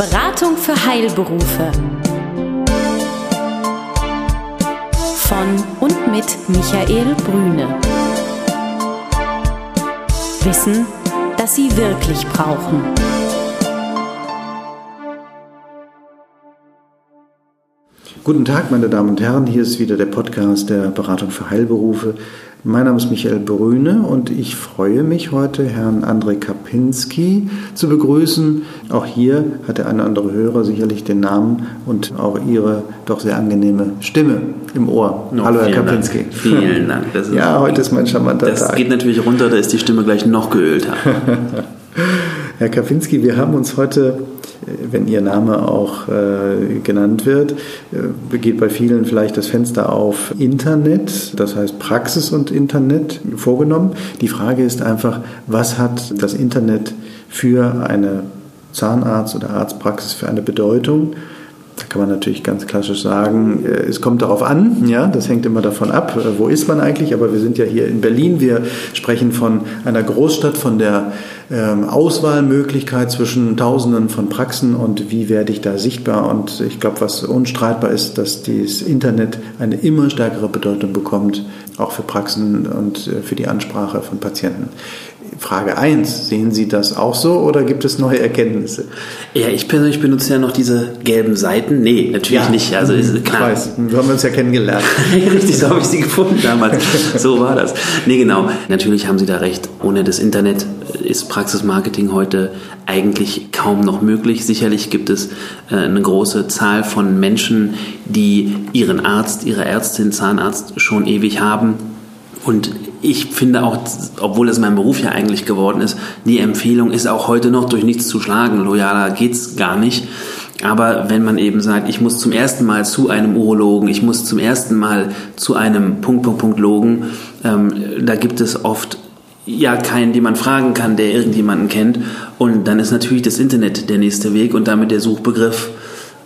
Beratung für Heilberufe. Von und mit Michael Brüne. Wissen, das Sie wirklich brauchen. Guten Tag, meine Damen und Herren. Hier ist wieder der Podcast der Beratung für Heilberufe. Mein Name ist Michael Brüne und ich freue mich heute, Herrn André Kapinski zu begrüßen. Auch hier hat der eine oder andere Hörer sicherlich den Namen und auch Ihre doch sehr angenehme Stimme im Ohr. No, Hallo, Herr Kapinski. Dank. Vielen Dank. ja, heute ist mein charmanter das Tag. Das geht natürlich runter, da ist die Stimme gleich noch geölter. Herr Kapinski, wir haben uns heute wenn Ihr Name auch äh, genannt wird, äh, geht bei vielen vielleicht das Fenster auf Internet, das heißt Praxis und Internet vorgenommen. Die Frage ist einfach, was hat das Internet für eine Zahnarzt- oder Arztpraxis für eine Bedeutung? Kann man natürlich ganz klassisch sagen, äh, es kommt darauf an, ja, das hängt immer davon ab, äh, wo ist man eigentlich, aber wir sind ja hier in Berlin, wir sprechen von einer Großstadt, von der ähm, Auswahlmöglichkeit zwischen Tausenden von Praxen und wie werde ich da sichtbar und ich glaube, was unstreitbar ist, dass das Internet eine immer stärkere Bedeutung bekommt, auch für Praxen und äh, für die Ansprache von Patienten. Frage 1, sehen Sie das auch so oder gibt es neue Erkenntnisse? Ja, ich persönlich benutze ja noch diese gelben Seiten. Nee, natürlich ja, nicht. Also klar. Ich weiß, wir haben uns ja kennengelernt. Richtig, so habe ich sie gefunden damals. So war das. Nee, genau. Natürlich haben Sie da recht. Ohne das Internet ist Praxismarketing heute eigentlich kaum noch möglich. Sicherlich gibt es äh, eine große Zahl von Menschen, die ihren Arzt, ihre Ärztin, Zahnarzt schon ewig haben und ich finde auch, obwohl es mein Beruf ja eigentlich geworden ist, die Empfehlung ist auch heute noch durch nichts zu schlagen. Loyaler geht's gar nicht. Aber wenn man eben sagt, ich muss zum ersten Mal zu einem Urologen, ich muss zum ersten Mal zu einem Punkt, Punkt, Punkt Logen, ähm, da gibt es oft ja keinen, den man fragen kann, der irgendjemanden kennt. Und dann ist natürlich das Internet der nächste Weg und damit der Suchbegriff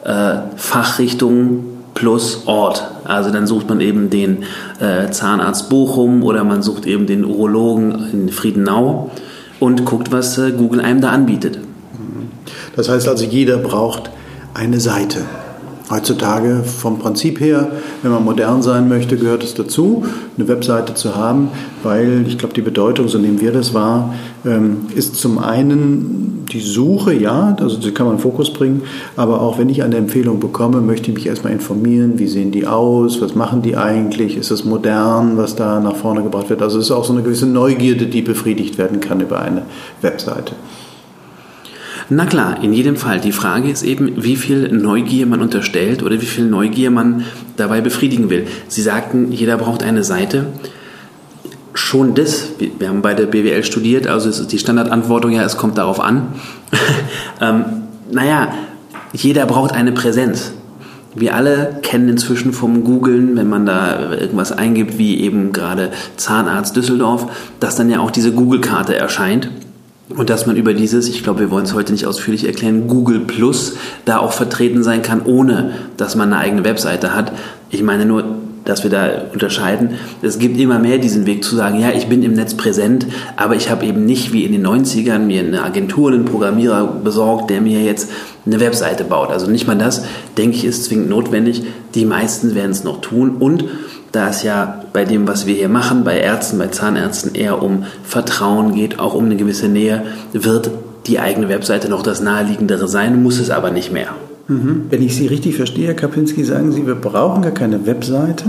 äh, Fachrichtung plus Ort. Also dann sucht man eben den äh, Zahnarzt Bochum oder man sucht eben den Urologen in Friedenau und guckt, was äh, Google einem da anbietet. Das heißt also, jeder braucht eine Seite. Heutzutage vom Prinzip her, wenn man modern sein möchte, gehört es dazu, eine Webseite zu haben, weil ich glaube, die Bedeutung, so nehmen wir das wahr, ähm, ist zum einen die Suche, ja, also die kann man in Fokus bringen, aber auch wenn ich eine Empfehlung bekomme, möchte ich mich erstmal informieren, wie sehen die aus, was machen die eigentlich, ist es modern, was da nach vorne gebracht wird. Also es ist auch so eine gewisse Neugierde, die befriedigt werden kann über eine Webseite. Na klar, in jedem Fall. Die Frage ist eben, wie viel Neugier man unterstellt oder wie viel Neugier man dabei befriedigen will. Sie sagten, jeder braucht eine Seite. Schon das, wir haben beide BWL studiert, also ist die Standardantwortung ja, es kommt darauf an. ähm, naja, jeder braucht eine Präsenz. Wir alle kennen inzwischen vom Googlen, wenn man da irgendwas eingibt, wie eben gerade Zahnarzt Düsseldorf, dass dann ja auch diese Google-Karte erscheint. Und dass man über dieses, ich glaube, wir wollen es heute nicht ausführlich erklären, Google Plus da auch vertreten sein kann, ohne dass man eine eigene Webseite hat. Ich meine nur, dass wir da unterscheiden. Es gibt immer mehr diesen Weg zu sagen, ja, ich bin im Netz präsent, aber ich habe eben nicht wie in den 90ern mir eine Agentur, einen Programmierer besorgt, der mir jetzt eine Webseite baut. Also nicht mal das, denke ich, ist zwingend notwendig. Die meisten werden es noch tun und da es ja bei dem, was wir hier machen, bei Ärzten, bei Zahnärzten eher um Vertrauen geht, auch um eine gewisse Nähe, wird die eigene Webseite noch das naheliegendere sein, muss es aber nicht mehr. Mhm. Wenn ich Sie richtig verstehe, Herr Kapinski, sagen Sie, wir brauchen gar keine Webseite,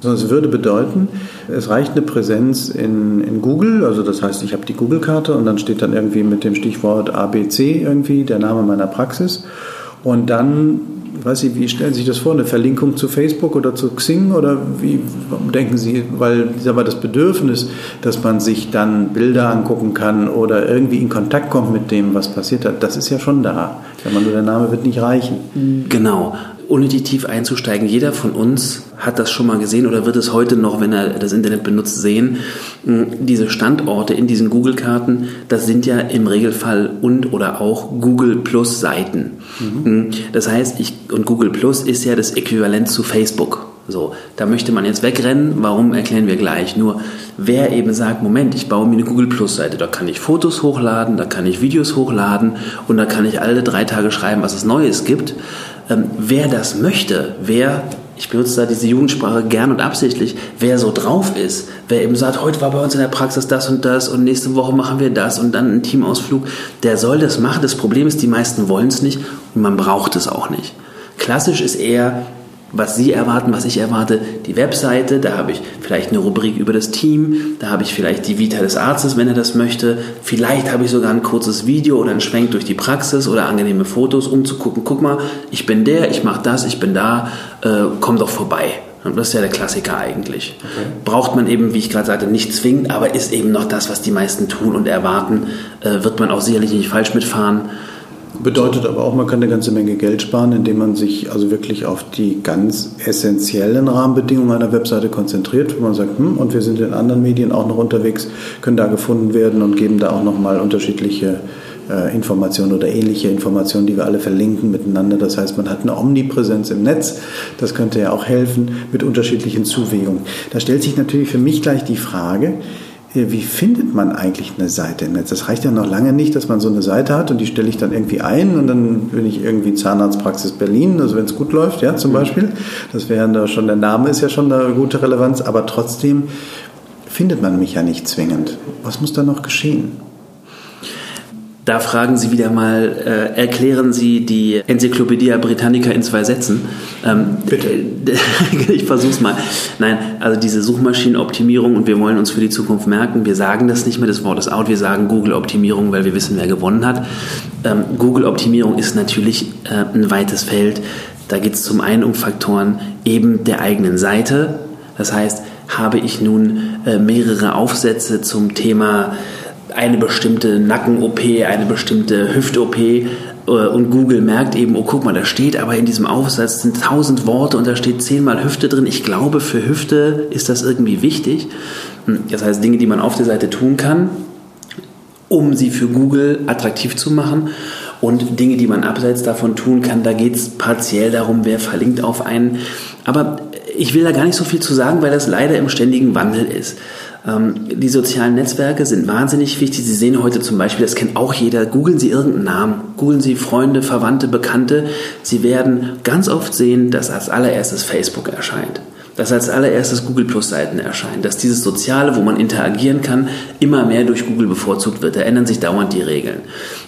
sondern es würde bedeuten, es reicht eine Präsenz in, in Google, also das heißt, ich habe die Google-Karte und dann steht dann irgendwie mit dem Stichwort ABC irgendwie der Name meiner Praxis und dann weiß ich, wie stellen Sie sich das vor? Eine Verlinkung zu Facebook oder zu Xing oder wie denken Sie, weil mal, das Bedürfnis, dass man sich dann Bilder angucken kann oder irgendwie in Kontakt kommt mit dem, was passiert hat, das ist ja schon da. Wenn man nur der Name wird nicht reichen. Genau unnötig tief einzusteigen. Jeder von uns hat das schon mal gesehen oder wird es heute noch, wenn er das Internet benutzt, sehen. Hm, diese Standorte in diesen Google-Karten, das sind ja im Regelfall und oder auch Google Plus Seiten. Mhm. Das heißt, ich, und Google Plus ist ja das Äquivalent zu Facebook. So, da möchte man jetzt wegrennen. Warum erklären wir gleich? Nur wer eben sagt, Moment, ich baue mir eine Google Plus Seite, da kann ich Fotos hochladen, da kann ich Videos hochladen und da kann ich alle drei Tage schreiben, was es Neues gibt. Ähm, wer das möchte, wer ich benutze da diese Jugendsprache gern und absichtlich, wer so drauf ist, wer eben sagt, heute war bei uns in der Praxis das und das und nächste Woche machen wir das und dann ein Teamausflug, der soll das machen. Das Problem ist, die meisten wollen es nicht und man braucht es auch nicht. Klassisch ist eher, was Sie erwarten, was ich erwarte, die Webseite, da habe ich vielleicht eine Rubrik über das Team, da habe ich vielleicht die Vita des Arztes, wenn er das möchte, vielleicht habe ich sogar ein kurzes Video oder einen Schwenk durch die Praxis oder angenehme Fotos, um zu gucken, guck mal, ich bin der, ich mache das, ich bin da, äh, komm doch vorbei. Das ist ja der Klassiker eigentlich. Okay. Braucht man eben, wie ich gerade sagte, nicht zwingend, aber ist eben noch das, was die meisten tun und erwarten, äh, wird man auch sicherlich nicht falsch mitfahren. Bedeutet aber auch, man kann eine ganze Menge Geld sparen, indem man sich also wirklich auf die ganz essentiellen Rahmenbedingungen einer Webseite konzentriert, wo man sagt, hm, und wir sind in anderen Medien auch noch unterwegs, können da gefunden werden und geben da auch nochmal unterschiedliche äh, Informationen oder ähnliche Informationen, die wir alle verlinken miteinander. Das heißt, man hat eine Omnipräsenz im Netz. Das könnte ja auch helfen mit unterschiedlichen Zuwägungen. Da stellt sich natürlich für mich gleich die Frage, wie findet man eigentlich eine Seite im Netz? Das reicht ja noch lange nicht, dass man so eine Seite hat und die stelle ich dann irgendwie ein und dann bin ich irgendwie Zahnarztpraxis Berlin, also wenn es gut läuft, ja, zum mhm. Beispiel. Das wäre da schon, der Name ist ja schon eine gute Relevanz, aber trotzdem findet man mich ja nicht zwingend. Was muss da noch geschehen? Da fragen Sie wieder mal, äh, erklären Sie die Enzyklopädie Britannica in zwei Sätzen. Ähm, Bitte. ich versuch's mal. Nein, also diese Suchmaschinenoptimierung und wir wollen uns für die Zukunft merken, wir sagen das nicht mehr, das Wort ist out, wir sagen Google-Optimierung, weil wir wissen, wer gewonnen hat. Ähm, Google-Optimierung ist natürlich äh, ein weites Feld. Da geht es zum einen um Faktoren eben der eigenen Seite. Das heißt, habe ich nun äh, mehrere Aufsätze zum Thema eine bestimmte Nacken-OP, eine bestimmte Hüft-OP äh, und Google merkt eben, oh guck mal, da steht aber in diesem Aufsatz sind tausend Worte und da steht zehnmal Hüfte drin. Ich glaube, für Hüfte ist das irgendwie wichtig. Hm, das heißt, Dinge, die man auf der Seite tun kann, um sie für Google attraktiv zu machen. Und Dinge, die man abseits davon tun kann, da geht es partiell darum, wer verlinkt auf einen. Aber ich will da gar nicht so viel zu sagen, weil das leider im ständigen Wandel ist. Ähm, die sozialen Netzwerke sind wahnsinnig wichtig. Sie sehen heute zum Beispiel, das kennt auch jeder, googeln Sie irgendeinen Namen, googeln Sie Freunde, Verwandte, Bekannte. Sie werden ganz oft sehen, dass als allererstes Facebook erscheint dass als allererstes Google Plus Seiten erscheinen, dass dieses Soziale, wo man interagieren kann, immer mehr durch Google bevorzugt wird. Da ändern sich dauernd die Regeln.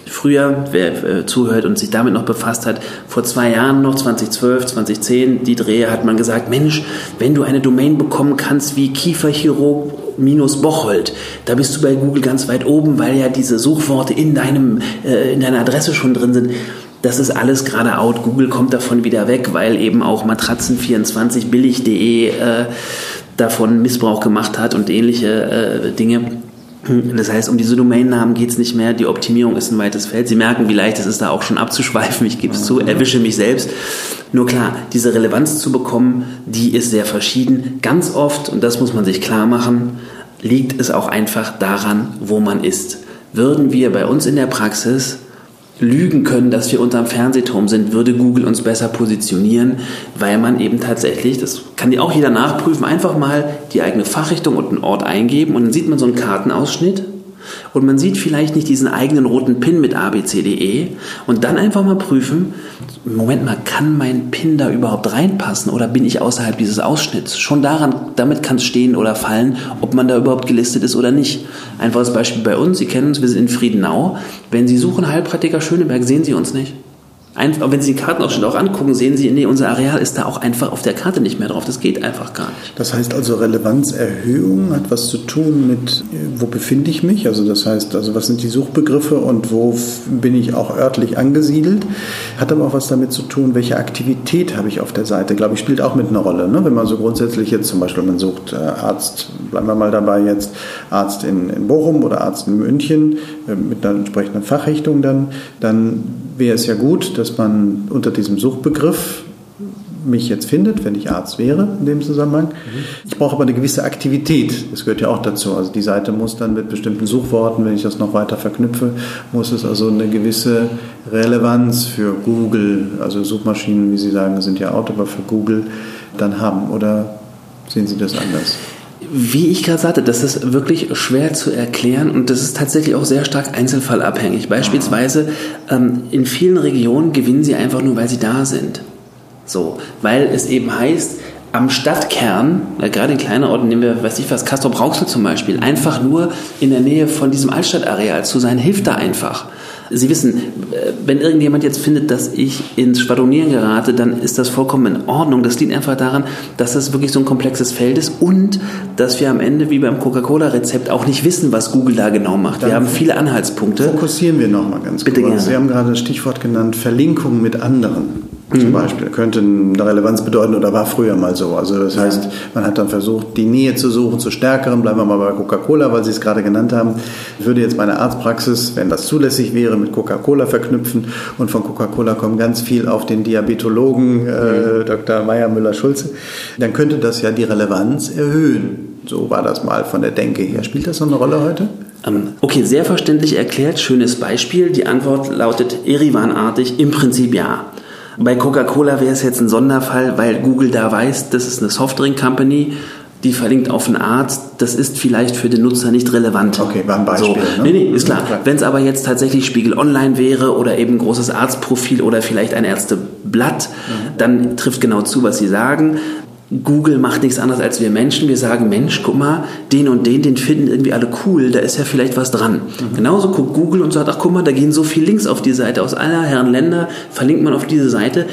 Früher, wer äh, zuhört und sich damit noch befasst hat, vor zwei Jahren noch, 2012, 2010, die Drehe, hat man gesagt, Mensch, wenn du eine Domain bekommen kannst wie Kieferchirurg minus Bocholt, da bist du bei Google ganz weit oben, weil ja diese Suchworte in deinem, äh, in deiner Adresse schon drin sind das ist alles gerade out. Google kommt davon wieder weg, weil eben auch Matratzen24 billig.de äh, davon Missbrauch gemacht hat und ähnliche äh, Dinge. Das heißt, um diese Domainnamen geht es nicht mehr. Die Optimierung ist ein weites Feld. Sie merken, wie leicht es ist, da auch schon abzuschweifen. Ich gebe es zu, erwische mich selbst. Nur klar, diese Relevanz zu bekommen, die ist sehr verschieden. Ganz oft, und das muss man sich klar machen, liegt es auch einfach daran, wo man ist. Würden wir bei uns in der Praxis lügen können, dass wir unterm Fernsehturm sind, würde Google uns besser positionieren, weil man eben tatsächlich, das kann dir auch jeder nachprüfen, einfach mal die eigene Fachrichtung und einen Ort eingeben und dann sieht man so einen Kartenausschnitt und man sieht vielleicht nicht diesen eigenen roten Pin mit abcde und dann einfach mal prüfen, Moment mal, kann mein Pin da überhaupt reinpassen oder bin ich außerhalb dieses Ausschnitts? Schon daran, damit kann es stehen oder fallen, ob man da überhaupt gelistet ist oder nicht. Einfaches Beispiel bei uns, Sie kennen uns, wir sind in Friedenau. Wenn Sie suchen Heilpraktiker Schöneberg, sehen Sie uns nicht. Einfach, wenn Sie den Kartenausschnitt auch angucken, sehen Sie, nee, unser Areal ist da auch einfach auf der Karte nicht mehr drauf. Das geht einfach gar nicht. Das heißt also, Relevanzerhöhung hat was zu tun mit, wo befinde ich mich? Also das heißt, also was sind die Suchbegriffe und wo bin ich auch örtlich angesiedelt? Hat aber auch was damit zu tun, welche Aktivität habe ich auf der Seite? Glaube ich, spielt auch mit einer Rolle. Ne? Wenn man so grundsätzlich jetzt zum Beispiel, man sucht äh, Arzt, bleiben wir mal dabei jetzt, Arzt in, in Bochum oder Arzt in München äh, mit einer entsprechenden Fachrichtung dann, dann wäre es ja gut, dass man unter diesem Suchbegriff mich jetzt findet, wenn ich Arzt wäre in dem Zusammenhang. Ich brauche aber eine gewisse Aktivität. Das gehört ja auch dazu. Also die Seite muss dann mit bestimmten Suchworten, wenn ich das noch weiter verknüpfe, muss es also eine gewisse Relevanz für Google, also Suchmaschinen, wie Sie sagen, sind ja out, aber für Google dann haben. Oder sehen Sie das anders? Wie ich gerade sagte, das ist wirklich schwer zu erklären und das ist tatsächlich auch sehr stark einzelfallabhängig. Beispielsweise ähm, in vielen Regionen gewinnen sie einfach nur, weil sie da sind. So, weil es eben heißt, am Stadtkern, gerade in kleinen Orten, nehmen wir, weiß ich was, Castro Brauxel zum Beispiel, einfach nur in der Nähe von diesem Altstadtareal zu sein, hilft da einfach. Sie wissen, äh, wenn irgendjemand jetzt findet, dass ich ins Schwadronieren gerate, dann ist das vollkommen in Ordnung. Das liegt einfach daran, dass das wirklich so ein komplexes Feld ist und dass wir am Ende, wie beim Coca-Cola-Rezept, auch nicht wissen, was Google da genau macht. Dann wir haben viele Anhaltspunkte. Fokussieren wir nochmal ganz Bitte kurz. Gerne. Sie haben gerade das Stichwort genannt, Verlinkung mit anderen zum mhm. Beispiel. Könnte eine Relevanz bedeuten oder war früher mal so. Also das heißt, man hat dann versucht, die Nähe zu suchen zu stärkeren. Bleiben wir mal bei Coca-Cola, weil Sie es gerade genannt haben. Ich würde jetzt meine Arztpraxis, wenn das zulässig wäre, mit Coca-Cola verknüpfen. Und von Coca-Cola kommt ganz viel auf den Diabetologen äh, mhm. Dr. Meyer Müller-Schulze. Dann könnte das ja die Relevanz erhöhen. So war das mal von der Denke her. Spielt das so eine Rolle heute? Ähm, okay, sehr verständlich erklärt, schönes Beispiel. Die Antwort lautet Erivan-artig, im Prinzip ja. Bei Coca-Cola wäre es jetzt ein Sonderfall, weil Google da weiß, das ist eine Softdrink-Company, die verlinkt auf einen Arzt. Das ist vielleicht für den Nutzer nicht relevant. Okay, war ein Beispiel. So. Ne? Nee, nee, ist klar. klar. Wenn es aber jetzt tatsächlich Spiegel Online wäre oder eben ein großes Arztprofil oder vielleicht ein Ärzteblatt, mhm. dann trifft genau zu, was Sie sagen. Google macht nichts anderes als wir Menschen. Wir sagen, Mensch, guck mal, den und den, den finden irgendwie alle cool, da ist ja vielleicht was dran. Mhm. Genauso guckt Google und sagt, ach guck mal, da gehen so viele Links auf die Seite aus aller Herren Länder, verlinkt man auf diese Seite.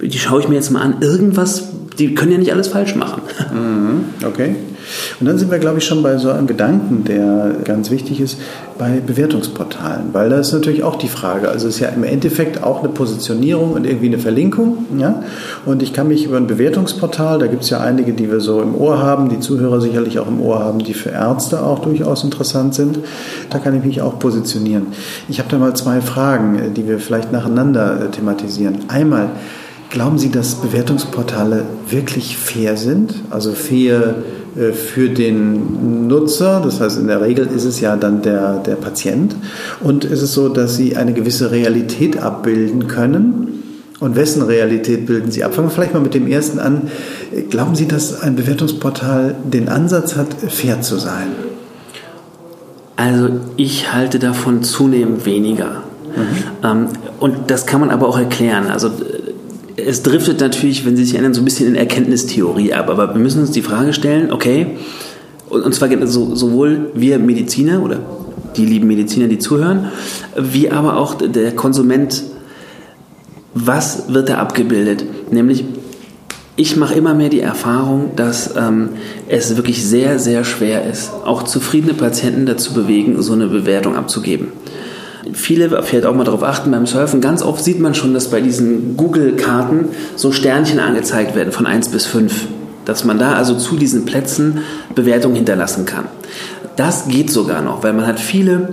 Die schaue ich mir jetzt mal an. Irgendwas, die können ja nicht alles falsch machen. Mhm. Okay. Und dann sind wir, glaube ich, schon bei so einem Gedanken, der ganz wichtig ist, bei Bewertungsportalen. Weil da ist natürlich auch die Frage, also es ist ja im Endeffekt auch eine Positionierung und irgendwie eine Verlinkung. Ja? Und ich kann mich über ein Bewertungsportal, da gibt es ja einige, die wir so im Ohr haben, die Zuhörer sicherlich auch im Ohr haben, die für Ärzte auch durchaus interessant sind, da kann ich mich auch positionieren. Ich habe da mal zwei Fragen, die wir vielleicht nacheinander äh, thematisieren. Einmal, Glauben Sie, dass Bewertungsportale wirklich fair sind? Also fair äh, für den Nutzer, das heißt in der Regel ist es ja dann der, der Patient. Und ist es so, dass Sie eine gewisse Realität abbilden können? Und wessen Realität bilden Sie ab? Fangen wir vielleicht mal mit dem ersten an. Glauben Sie, dass ein Bewertungsportal den Ansatz hat, fair zu sein? Also ich halte davon zunehmend weniger. Mhm. und das kann man aber auch erklären. Also es driftet natürlich, wenn Sie sich erinnern, so ein bisschen in Erkenntnistheorie ab. Aber wir müssen uns die Frage stellen, okay, und zwar so, sowohl wir Mediziner oder die lieben Mediziner, die zuhören, wie aber auch der Konsument, was wird da abgebildet? Nämlich, ich mache immer mehr die Erfahrung, dass ähm, es wirklich sehr, sehr schwer ist, auch zufriedene Patienten dazu bewegen, so eine Bewertung abzugeben. Viele, vielleicht auch mal darauf achten beim Surfen, ganz oft sieht man schon, dass bei diesen Google-Karten so Sternchen angezeigt werden von 1 bis 5. Dass man da also zu diesen Plätzen Bewertungen hinterlassen kann. Das geht sogar noch, weil man hat viele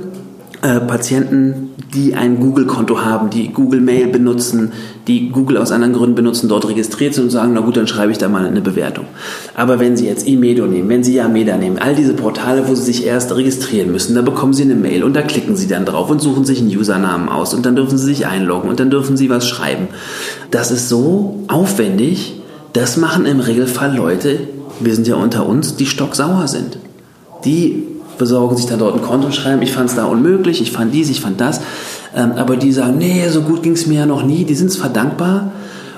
äh, Patienten, die ein Google-Konto haben, die Google Mail benutzen, die Google aus anderen Gründen benutzen, dort registriert sind und sagen, na gut, dann schreibe ich da mal eine Bewertung. Aber wenn Sie jetzt Imedo nehmen, wenn Sie Yameda nehmen, all diese Portale, wo Sie sich erst registrieren müssen, da bekommen Sie eine Mail und da klicken Sie dann drauf und suchen sich einen Usernamen aus und dann dürfen Sie sich einloggen und dann dürfen Sie was schreiben. Das ist so aufwendig, das machen im Regelfall Leute, wir sind ja unter uns, die stocksauer sind. Die besorgen sich dann dort ein Konto schreiben, ich fand es da unmöglich, ich fand dies, ich fand das. Ähm, aber die sagen, nee, so gut ging es mir ja noch nie, die sind zwar dankbar.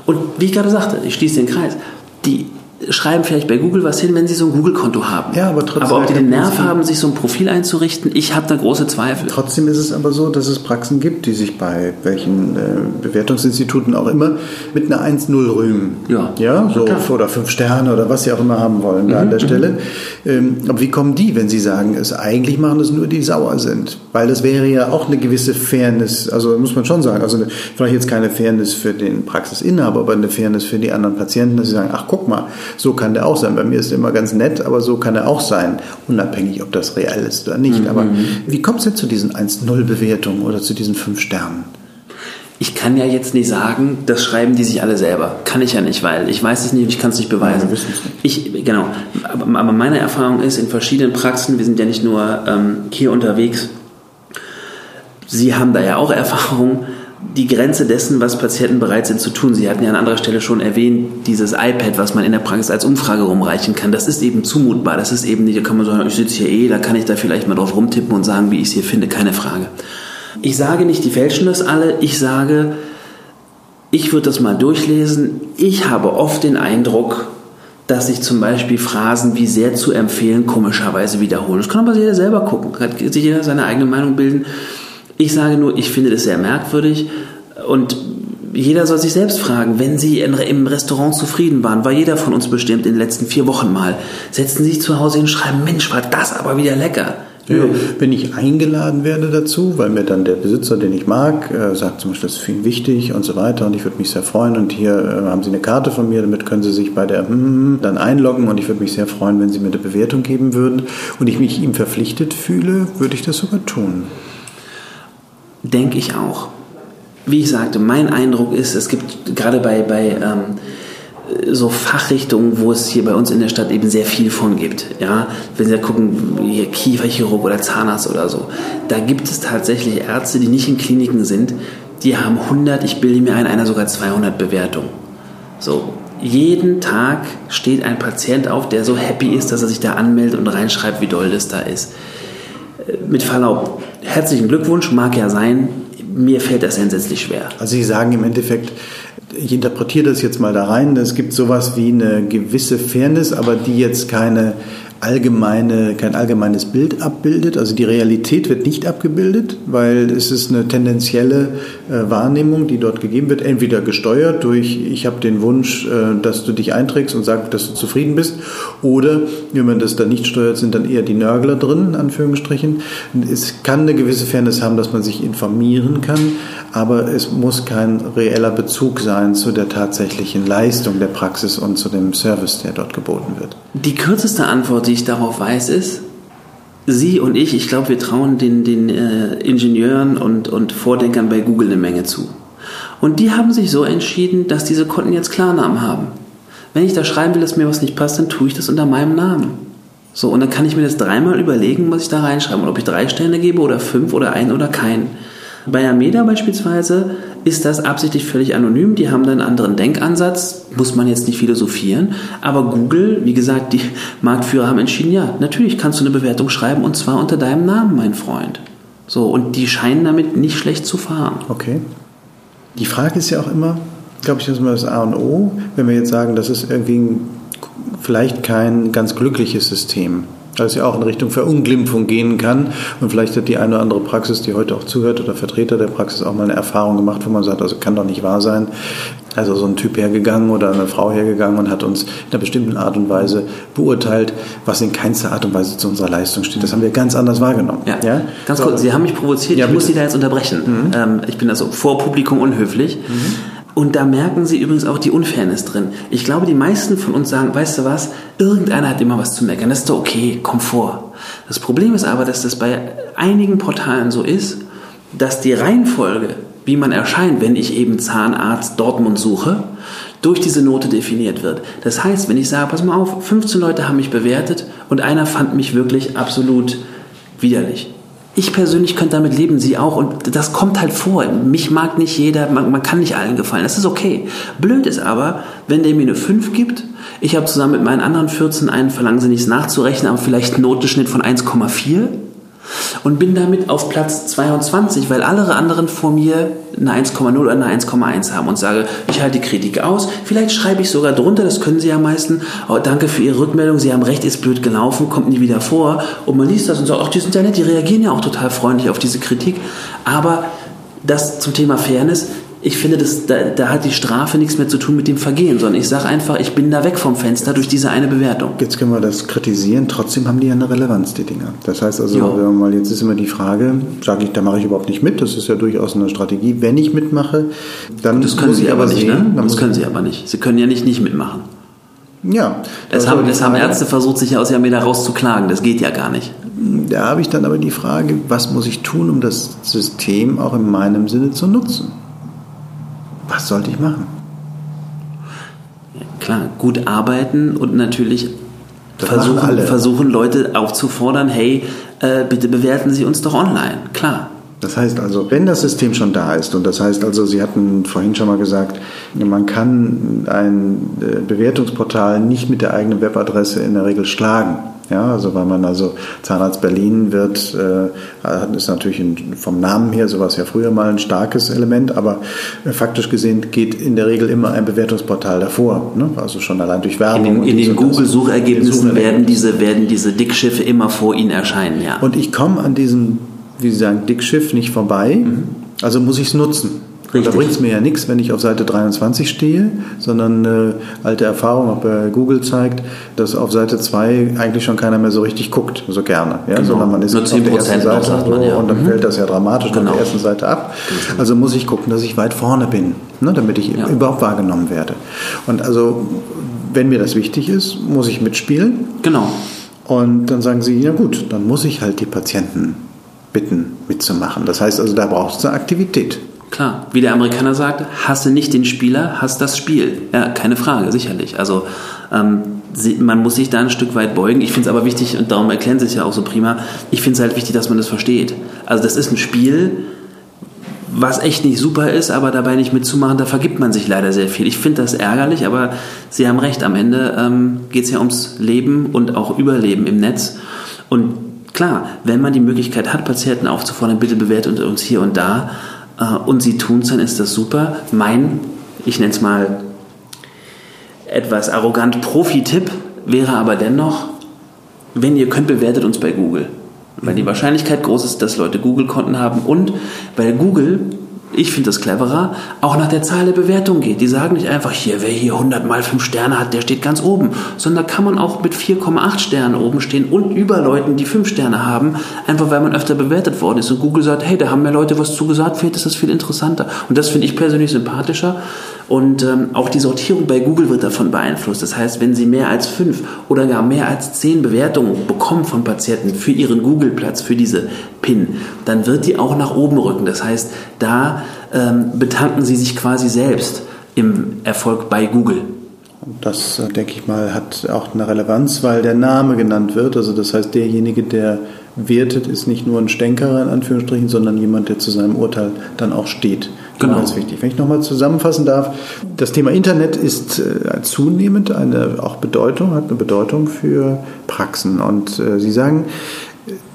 Und wie ich gerade sagte, ich schließe den Kreis, die schreiben vielleicht bei Google was hin, wenn sie so ein Google-Konto haben. Ja, aber trotzdem. Aber ob die den Nerv haben, sich so ein Profil einzurichten, ich habe da große Zweifel. Trotzdem ist es aber so, dass es Praxen gibt, die sich bei welchen äh, Bewertungsinstituten auch immer mit einer 1-0 rühmen. Ja. Ja, so okay. oder fünf Sterne oder was sie auch immer haben wollen da mhm, an der mhm. Stelle. Ähm, aber wie kommen die, wenn sie sagen, es eigentlich machen es nur die sauer sind? Weil das wäre ja auch eine gewisse Fairness, also muss man schon sagen, also eine, vielleicht jetzt keine Fairness für den Praxisinhaber, aber eine Fairness für die anderen Patienten, dass sie sagen, ach guck mal, so kann der auch sein. Bei mir ist er immer ganz nett, aber so kann er auch sein, unabhängig, ob das real ist oder nicht. Mhm. Aber wie kommt es denn zu diesen 1-0-Bewertungen oder zu diesen 5 Sternen? Ich kann ja jetzt nicht sagen, das schreiben die sich alle selber. Kann ich ja nicht, weil ich weiß es nicht und ich kann es nicht beweisen. Ja. Ich, genau. Aber, aber, meine Erfahrung ist in verschiedenen Praxen, wir sind ja nicht nur ähm, hier unterwegs, Sie haben da ja auch Erfahrung, die Grenze dessen, was Patienten bereit sind zu tun. Sie hatten ja an anderer Stelle schon erwähnt, dieses iPad, was man in der Praxis als Umfrage rumreichen kann, das ist eben zumutbar. Das ist eben nicht, da kann man sagen, ich sitze hier eh, da kann ich da vielleicht mal drauf rumtippen und sagen, wie ich es hier finde, keine Frage. Ich sage nicht, die fälschen das alle, ich sage, ich würde das mal durchlesen. Ich habe oft den Eindruck, dass sich zum Beispiel Phrasen wie sehr zu empfehlen komischerweise wiederholen. Das kann aber jeder selber gucken, kann sich jeder seine eigene Meinung bilden. Ich sage nur, ich finde das sehr merkwürdig und jeder soll sich selbst fragen, wenn Sie im Restaurant zufrieden waren, war jeder von uns bestimmt in den letzten vier Wochen mal, setzen Sie sich zu Hause hin und schreiben, Mensch, war das aber wieder lecker. Ja, wenn ich eingeladen werde dazu, weil mir dann der Besitzer, den ich mag, äh, sagt zum Beispiel, das ist für ihn wichtig und so weiter und ich würde mich sehr freuen und hier äh, haben Sie eine Karte von mir, damit können Sie sich bei der mm, dann einloggen und ich würde mich sehr freuen, wenn Sie mir eine Bewertung geben würden und ich mich ihm verpflichtet fühle, würde ich das sogar tun. Denke ich auch. Wie ich sagte, mein Eindruck ist, es gibt gerade bei, bei ähm, so Fachrichtungen, wo es hier bei uns in der Stadt eben sehr viel von gibt. Ja? Wenn Sie da gucken, hier Kieferchirurg oder Zahnarzt oder so, da gibt es tatsächlich Ärzte, die nicht in Kliniken sind, die haben 100, ich bilde mir ein, einer sogar 200 Bewertungen. So, jeden Tag steht ein Patient auf, der so happy ist, dass er sich da anmeldet und reinschreibt, wie doll das da ist. Mit Verlaub, herzlichen Glückwunsch, mag ja sein. Mir fällt das entsetzlich schwer. Also Sie sagen im Endeffekt, ich interpretiere das jetzt mal da rein, es gibt sowas wie eine gewisse Fairness, aber die jetzt keine allgemeine, kein allgemeines Bild abbildet. Also die Realität wird nicht abgebildet, weil es ist eine tendenzielle äh, Wahrnehmung, die dort gegeben wird, entweder gesteuert durch, ich habe den Wunsch, äh, dass du dich einträgst und sagst, dass du zufrieden bist, oder wenn man das dann nicht steuert, sind dann eher die Nörgler drin, in Anführungsstrichen. Es kann eine gewisse Fairness haben, dass man sich informieren kann, aber es muss kein reeller Bezug sein zu der tatsächlichen Leistung der Praxis und zu dem Service, der dort geboten wird. Die kürzeste Antwort, die ich darauf weiß, ist, Sie und ich, ich glaube, wir trauen den, den äh, Ingenieuren und, und Vordenkern bei Google eine Menge zu. Und die haben sich so entschieden, dass diese Konten jetzt Klarnamen haben. Wenn ich da schreiben will, dass mir was nicht passt, dann tue ich das unter meinem Namen. So, und dann kann ich mir das dreimal überlegen, was ich da reinschreibe. Und ob ich drei Sterne gebe oder fünf oder einen oder keinen. Bei Ameda beispielsweise ist das absichtlich völlig anonym. Die haben dann einen anderen Denkansatz, muss man jetzt nicht philosophieren. Aber Google, wie gesagt, die Marktführer haben entschieden, ja, natürlich kannst du eine Bewertung schreiben und zwar unter deinem Namen, mein Freund. So, und die scheinen damit nicht schlecht zu fahren. Okay. Die Frage ist ja auch immer, glaube ich, das ist mal das A und O, wenn wir jetzt sagen, das ist irgendwie ein, vielleicht kein ganz glückliches System weil es ja auch in Richtung Verunglimpfung gehen kann. Und vielleicht hat die eine oder andere Praxis, die heute auch zuhört, oder Vertreter der Praxis auch mal eine Erfahrung gemacht, wo man sagt, also kann doch nicht wahr sein. Also so ein Typ hergegangen oder eine Frau hergegangen und hat uns in einer bestimmten Art und Weise beurteilt, was in keinster Art und Weise zu unserer Leistung steht. Das haben wir ganz anders wahrgenommen. Ja, ja? ganz kurz, Sie haben mich provoziert, ja, ich muss Sie da jetzt unterbrechen. Mhm. Ähm, ich bin also vor Publikum unhöflich. Mhm. Und da merken Sie übrigens auch die Unfairness drin. Ich glaube, die meisten von uns sagen, weißt du was, irgendeiner hat immer was zu meckern. Das ist doch okay, komm vor. Das Problem ist aber, dass das bei einigen Portalen so ist, dass die Reihenfolge, wie man erscheint, wenn ich eben Zahnarzt Dortmund suche, durch diese Note definiert wird. Das heißt, wenn ich sage, pass mal auf, 15 Leute haben mich bewertet und einer fand mich wirklich absolut widerlich ich persönlich könnte damit leben, sie auch. Und das kommt halt vor. Mich mag nicht jeder, man, man, kann nicht allen gefallen. Das ist okay. Blöd ist aber, wenn der mir eine 5 gibt, ich habe zusammen mit meinen anderen 14 einen, verlangen sie nichts nachzurechnen, aber vielleicht einen Notenschnitt von 1,4 und bin damit auf Platz 22, weil alle anderen vor mir eine 1,0 oder eine 1,1 haben und sage, ich halte die Kritik aus. Vielleicht schreibe ich sogar drunter, das können Sie ja meisten. Oh, danke für Ihre Rückmeldung, Sie haben recht, ist blöd gelaufen, kommt nie wieder vor. Und man liest das und sagt, ach, die sind ja nett, die reagieren ja auch total freundlich auf diese Kritik. Aber das zum Thema Fairness, ich finde, das, da, da, hat die Strafe nichts mehr zu tun mit dem Vergehen, sondern ich sage einfach, ich bin da weg vom Fenster durch diese eine Bewertung. Jetzt können wir das kritisieren, trotzdem haben die ja eine Relevanz, die Dinger. Das heißt also, wenn wir mal, jetzt ist immer die Frage, sage ich, da mache ich überhaupt nicht mit, das ist ja durchaus eine Strategie. Wenn ich mitmache, dann das können Sie aber nicht, sehen, ne? Das können Sie aber nicht. Sie können ja nicht nicht mitmachen. Ja. Das, haben, das haben Ärzte versucht, sich aus Yameda rauszuklagen. Das geht ja gar nicht. Da habe ich dann aber die Frage, was muss ich tun, um das System auch in meinem Sinne zu nutzen? Was sollte ich machen? Klar, gut arbeiten und natürlich Das versuchen, alle. versuchen, Leute aufzufordern, hey, äh, bitte bewerten Sie uns doch online. Klar. Das heißt also, wenn das System schon da ist, und das heißt also, Sie hatten vorhin schon mal gesagt, man kann ein äh, Bewertungsportal nicht mit der eigenen Webadresse in der Regel schlagen. Ja, also weil man also Zahnarzt Berlin wird, äh, ist natürlich ein, vom Namen her sowas ja früher mal ein starkes Element, aber äh, faktisch gesehen geht in der Regel immer ein Bewertungsportal davor. Ne? Also schon allein durch In Werbung. den, in den. Google-Suchergebnissen In den werden diese, werden diese Dickschiffe immer vor Ihnen erscheinen, ja. Und ich komme an diesem, wie Sie sagen, Dickschiff nicht vorbei, also muss ich es nutzen. Und da Richtig. bringt es mir ja nichts, wenn ich auf Seite 23 stehe, sondern äh, alte Erfahrung auch bei Google zeigt, dass auf Seite 2 eigentlich schon keiner mehr so richtig guckt, so gerne. Ja? Genau. Sondern man ist Nur auf der 10% ersten noch, Seite sagt man, ja. und dann Mhm. fällt das ja dramatisch Genau. auf der ersten Seite ab. Also muss ich gucken, dass ich weit vorne bin, ne? damit ich Ja. überhaupt wahrgenommen werde. Und also, wenn mir das wichtig ist, muss ich mitspielen. Genau. Und dann sagen sie, ja gut, dann muss ich halt die Patienten bitten, mitzumachen. Das heißt also, da braucht es eine Aktivität. Klar, wie der Amerikaner sagt, hasse nicht den Spieler, hasse das Spiel. Ja, keine Frage, sicherlich. Also ähm, man muss sich da ein Stück weit beugen. Ich finde es aber wichtig, und darum erklären sie es ja auch so prima, ich finde es halt wichtig, dass man das versteht. Also das ist ein Spiel, was echt nicht super ist, aber dabei nicht mitzumachen, da vergibt man sich leider sehr viel. Ich finde das ärgerlich, aber Sie haben recht, am Ende ähm, geht es ja ums Leben und auch Überleben im Netz. Und klar, wenn man die Möglichkeit hat, Patienten aufzufordern, bitte bewertet uns hier und da, und sie tun es, dann ist das super. Mein, ich nenne es mal etwas arrogant Profi-Tipp wäre aber dennoch, wenn ihr könnt, bewertet uns bei Google. Weil die Wahrscheinlichkeit groß ist, dass Leute Google-Konten haben und weil Google, ich finde das cleverer, auch nach der Zahl der Bewertungen geht. Die sagen nicht einfach, hier, wer hier 100 mal 5 Sterne hat, der steht ganz oben. Sondern da kann man auch mit 4,8 Sternen oben stehen und über Leuten, die 5 Sterne haben, einfach weil man öfter bewertet worden ist. Und Google sagt, hey, da haben mehr Leute was zugesagt, vielleicht ist das viel interessanter. Und das finde ich persönlich sympathischer. Und ähm, auch die Sortierung bei Google wird davon beeinflusst. Das heißt, wenn Sie mehr als fünf oder gar mehr als zehn Bewertungen bekommen von Patienten für Ihren Google-Platz, für diese PIN, dann wird die auch nach oben rücken. Das heißt, da ähm, betanken Sie sich quasi selbst im Erfolg bei Google. Das, äh, denke ich mal, hat auch eine Relevanz, weil der Name genannt wird. Also das heißt, derjenige, der wertet, ist nicht nur ein Stänkerer in Anführungsstrichen, sondern jemand, der zu seinem Urteil dann auch steht. Genau. Ganz wichtig. Wenn ich nochmal zusammenfassen darf, das Thema Internet ist äh, zunehmend eine auch Bedeutung, hat eine Bedeutung für Praxen. Und äh, Sie sagen,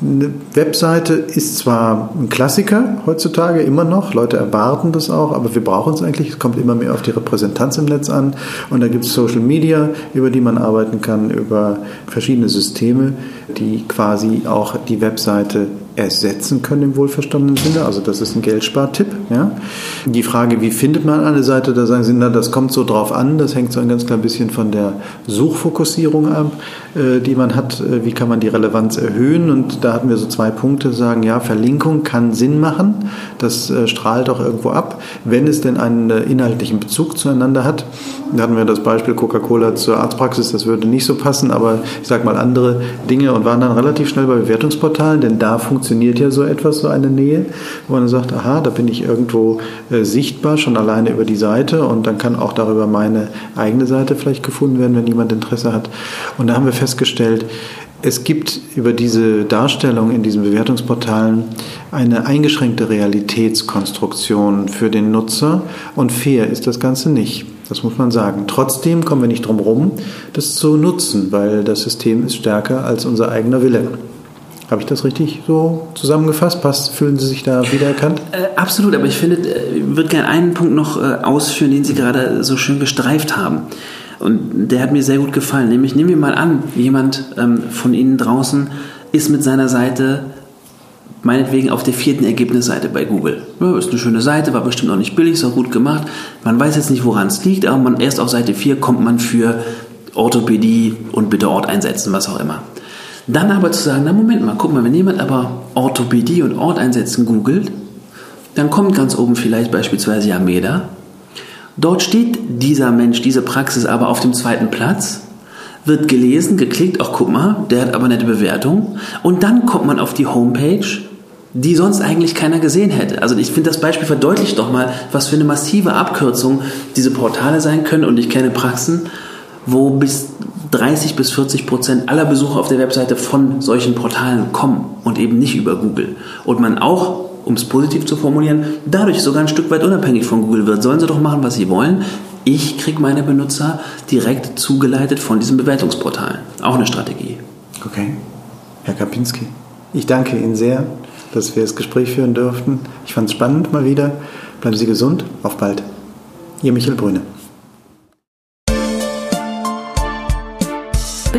eine Webseite ist zwar ein Klassiker heutzutage immer noch, Leute erwarten das auch, aber wir brauchen es eigentlich. Es kommt immer mehr auf die Repräsentanz im Netz an. Und da gibt es Social Media, über die man arbeiten kann, über verschiedene Systeme, die quasi auch die Webseite ersetzen können im wohlverstandenen Sinne. Also das ist ein Geldspartipp. Ja. Die Frage, wie findet man eine Seite, da sagen Sie, na, das kommt so drauf an, das hängt so ein ganz klein bisschen von der Suchfokussierung ab, äh, die man hat. Äh, Wie kann man die Relevanz erhöhen? Und da hatten wir so zwei Punkte, sagen, ja, Verlinkung kann Sinn machen, das äh, strahlt auch irgendwo ab, wenn es denn einen äh, inhaltlichen Bezug zueinander hat. Da hatten wir das Beispiel Coca-Cola zur Arztpraxis, das würde nicht so passen, aber ich sage mal andere Dinge und waren dann relativ schnell bei Bewertungsportalen, denn da funktioniert ja so etwas, so eine Nähe, wo man sagt, aha, da bin ich irgendwo äh, sichtbar, schon alleine über die Seite und dann kann auch darüber meine eigene Seite vielleicht gefunden werden, wenn jemand Interesse hat. Und da haben wir festgestellt, es gibt über diese Darstellung in diesen Bewertungsportalen eine eingeschränkte Realitätskonstruktion für den Nutzer und fair ist das Ganze nicht. Das muss man sagen. Trotzdem kommen wir nicht drum herum, das zu nutzen, weil das System ist stärker als unser eigener Wille. Habe ich das richtig so zusammengefasst? Passt, fühlen Sie sich da wiedererkannt? Äh, absolut, aber ich finde, äh, ich würde gerne einen Punkt noch äh, ausführen, den Sie gerade so schön gestreift haben. Und der hat mir sehr gut gefallen. Nämlich, nehmen wir mal an, jemand ähm, von Ihnen draußen ist mit seiner Seite meinetwegen auf der vierten Ergebnisseite bei Google. Ja, ist eine schöne Seite, war bestimmt auch nicht billig, ist auch gut gemacht. Man weiß jetzt nicht, woran es liegt, aber man, erst auf Seite 4 kommt man für Orthopädie und bitte Ort einsetzen, was auch immer. Dann aber zu sagen, na Moment mal, guck mal, wenn jemand aber Orthopädie und Ort einsetzen googelt, dann kommt ganz oben vielleicht beispielsweise Yameda. Dort steht dieser Mensch, diese Praxis aber auf dem zweiten Platz, wird gelesen, geklickt, ach guck mal, der hat aber nette Bewertung. Und dann kommt man auf die Homepage die sonst eigentlich keiner gesehen hätte. Also ich finde, das Beispiel verdeutlicht doch mal, was für eine massive Abkürzung diese Portale sein können. Und ich kenne Praxen, wo bis 30 bis 40 Prozent aller Besucher auf der Webseite von solchen Portalen kommen und eben nicht über Google. Und man auch, um es positiv zu formulieren, dadurch sogar ein Stück weit unabhängig von Google wird. Sollen sie doch machen, was sie wollen. Ich kriege meine Benutzer direkt zugeleitet von diesen Bewertungsportalen. Auch eine Strategie. Okay. Herr Kapinski, ich danke Ihnen sehr, dass wir das Gespräch führen durften. Ich fand es spannend mal wieder. Bleiben Sie gesund. Auf bald. Ihr Michael Brüne.